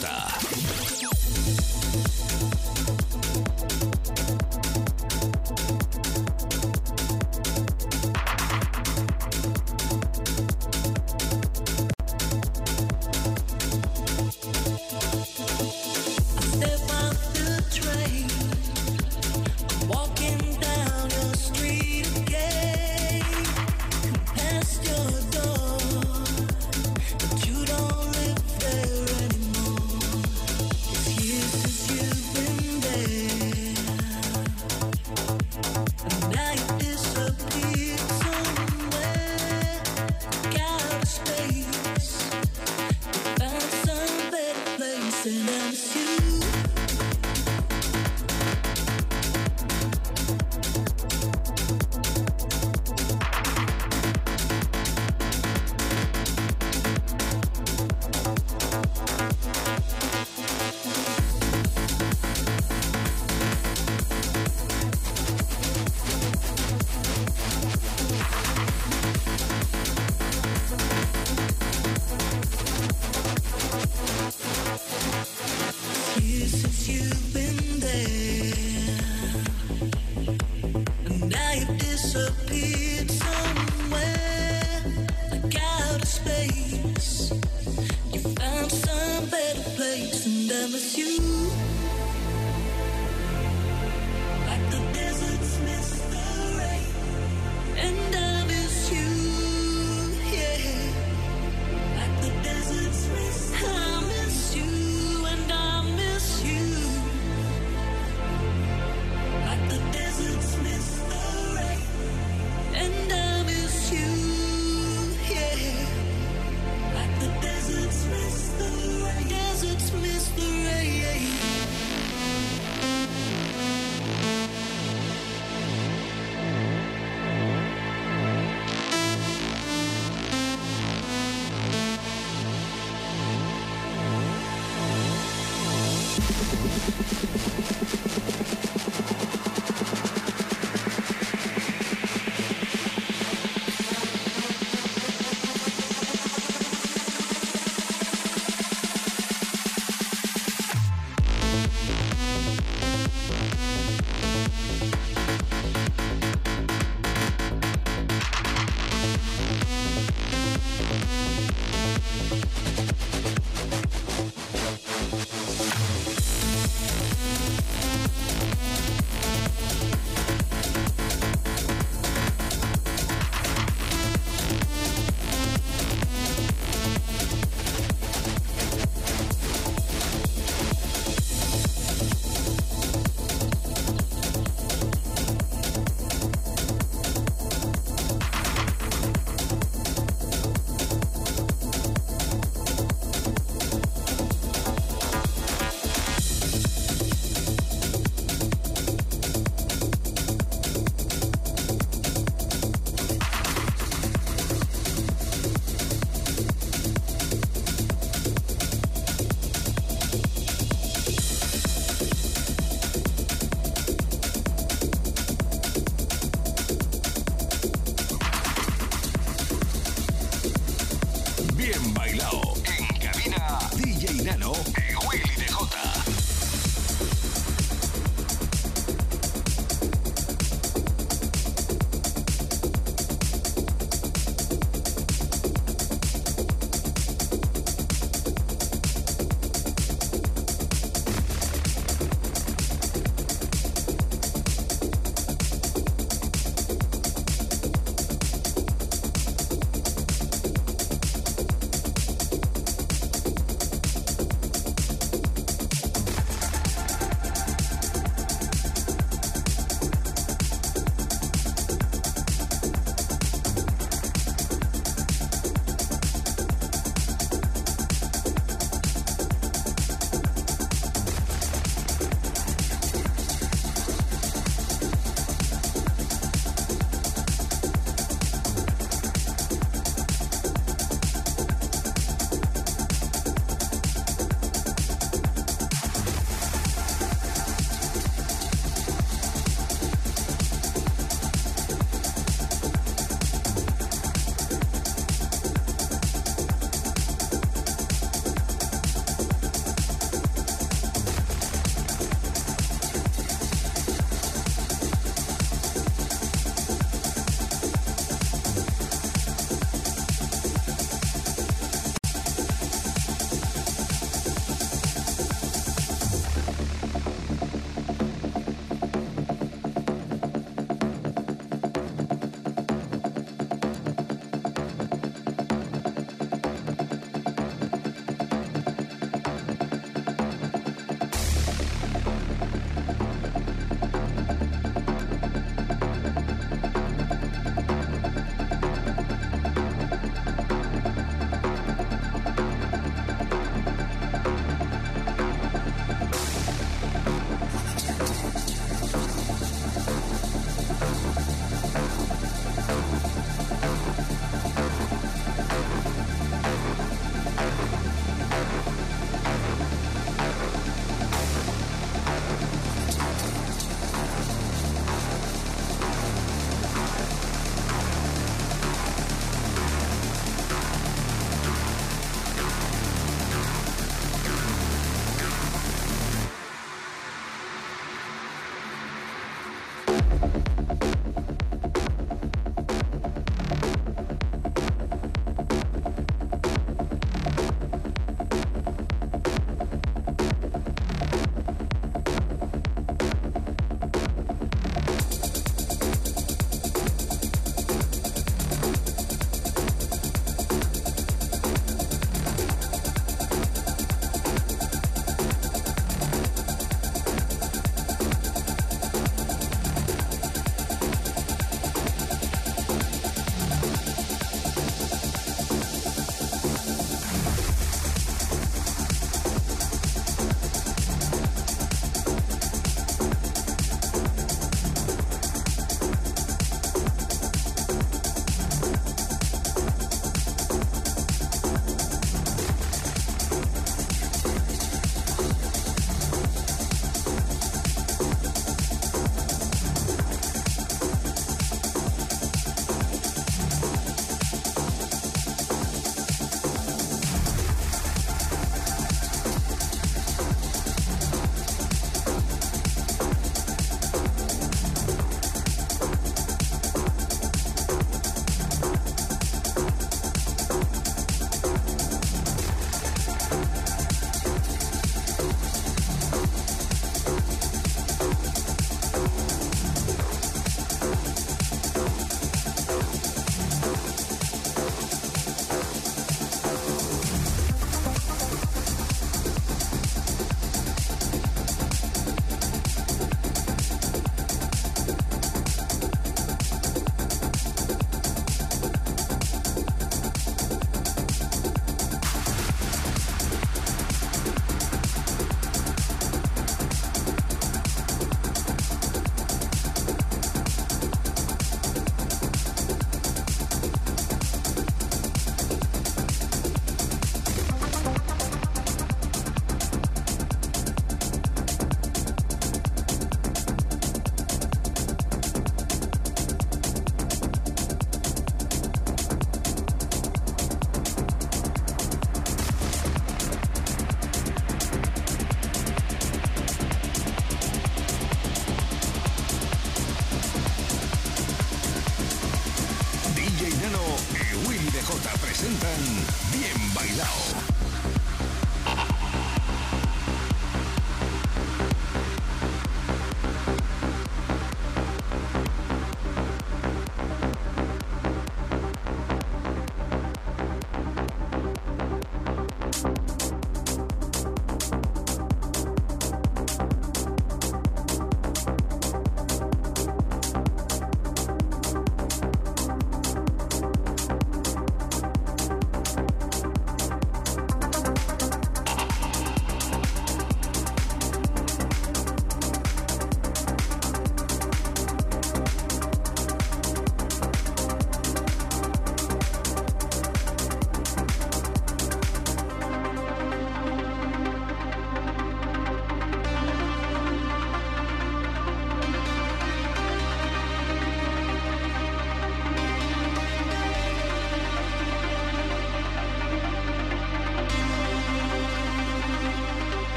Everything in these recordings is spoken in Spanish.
Toyota.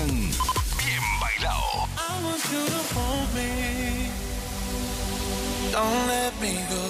escuchan Bien Bailado. I want you to hold me. Don't let me go.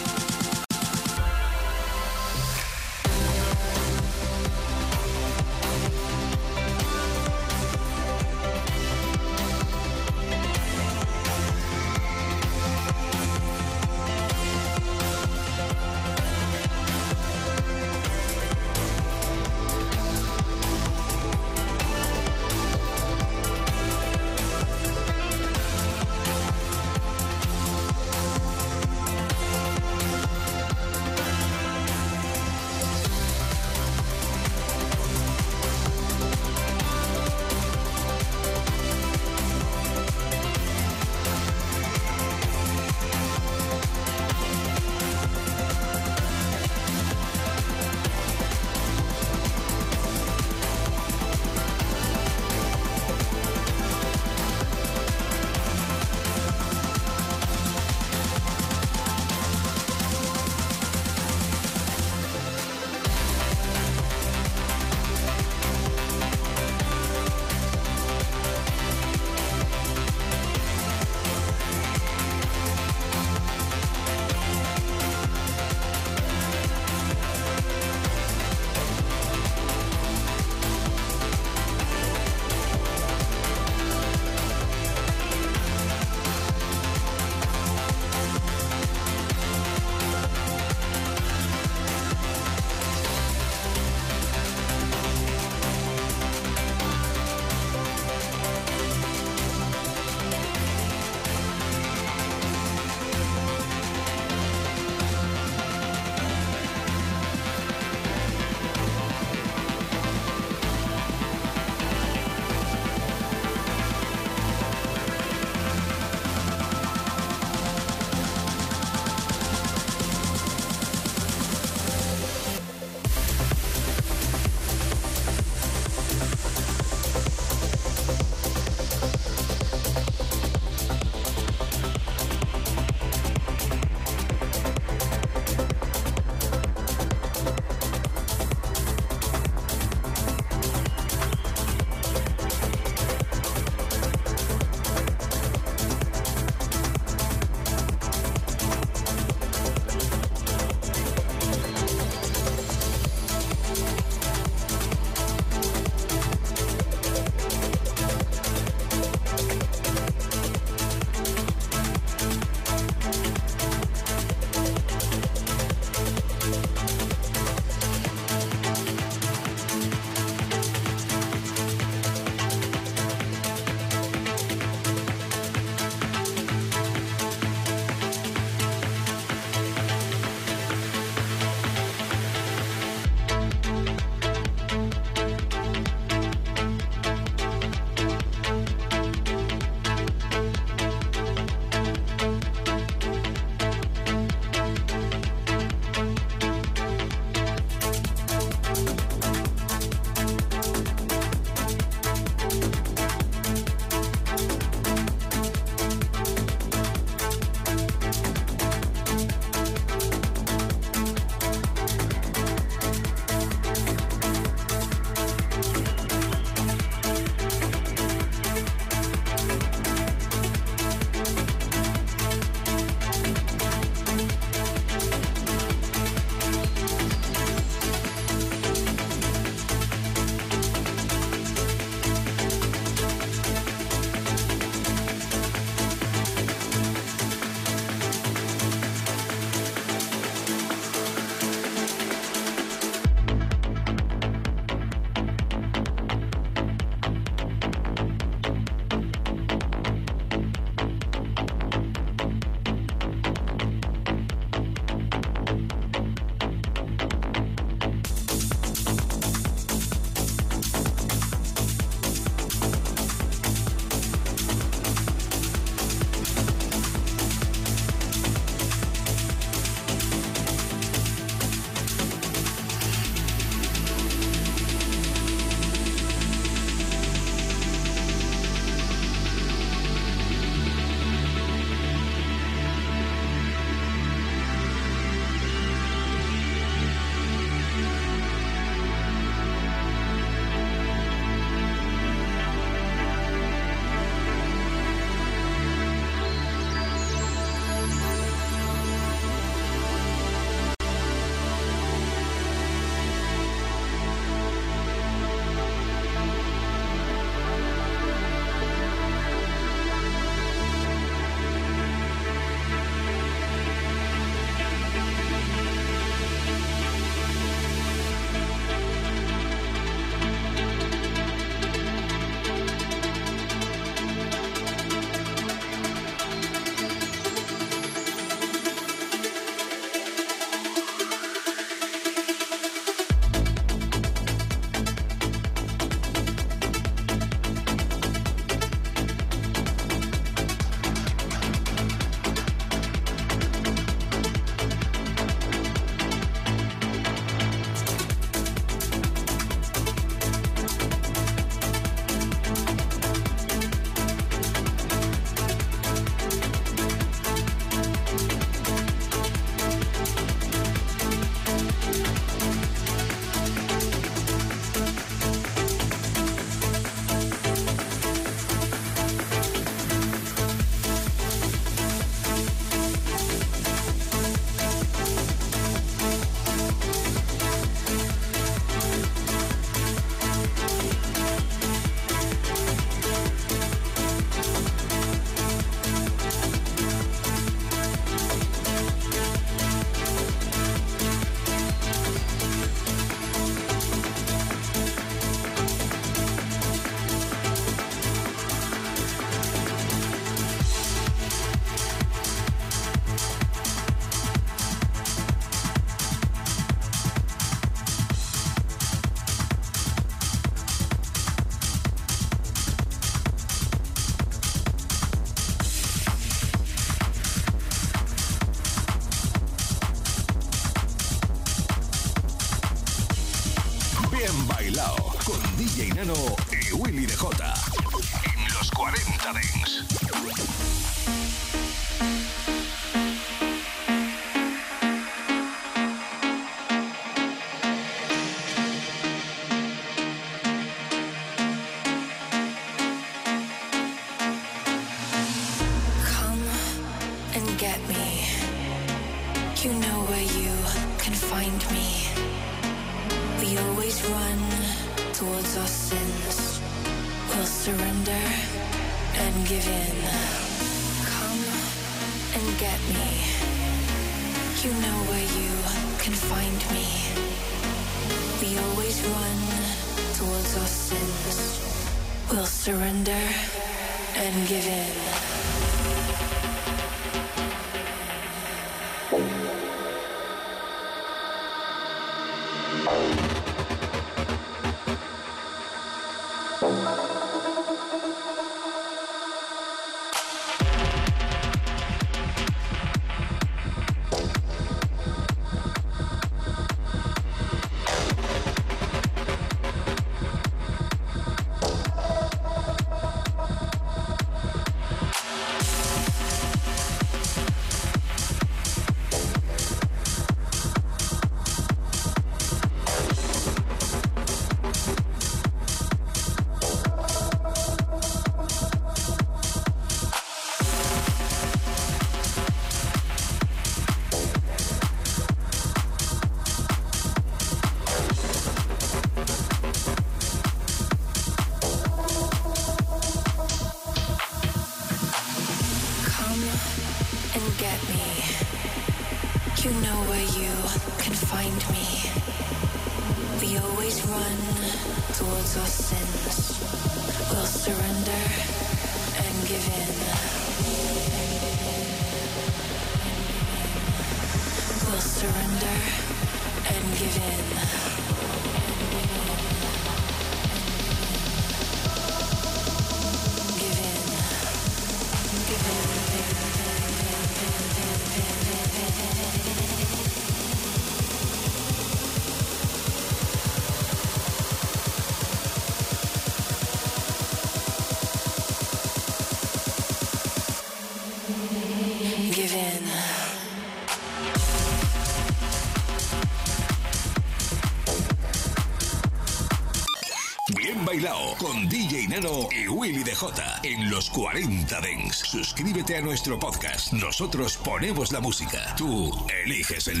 En los 40 Dens. Suscríbete a nuestro podcast. Nosotros ponemos la música. Tú eliges el lugar.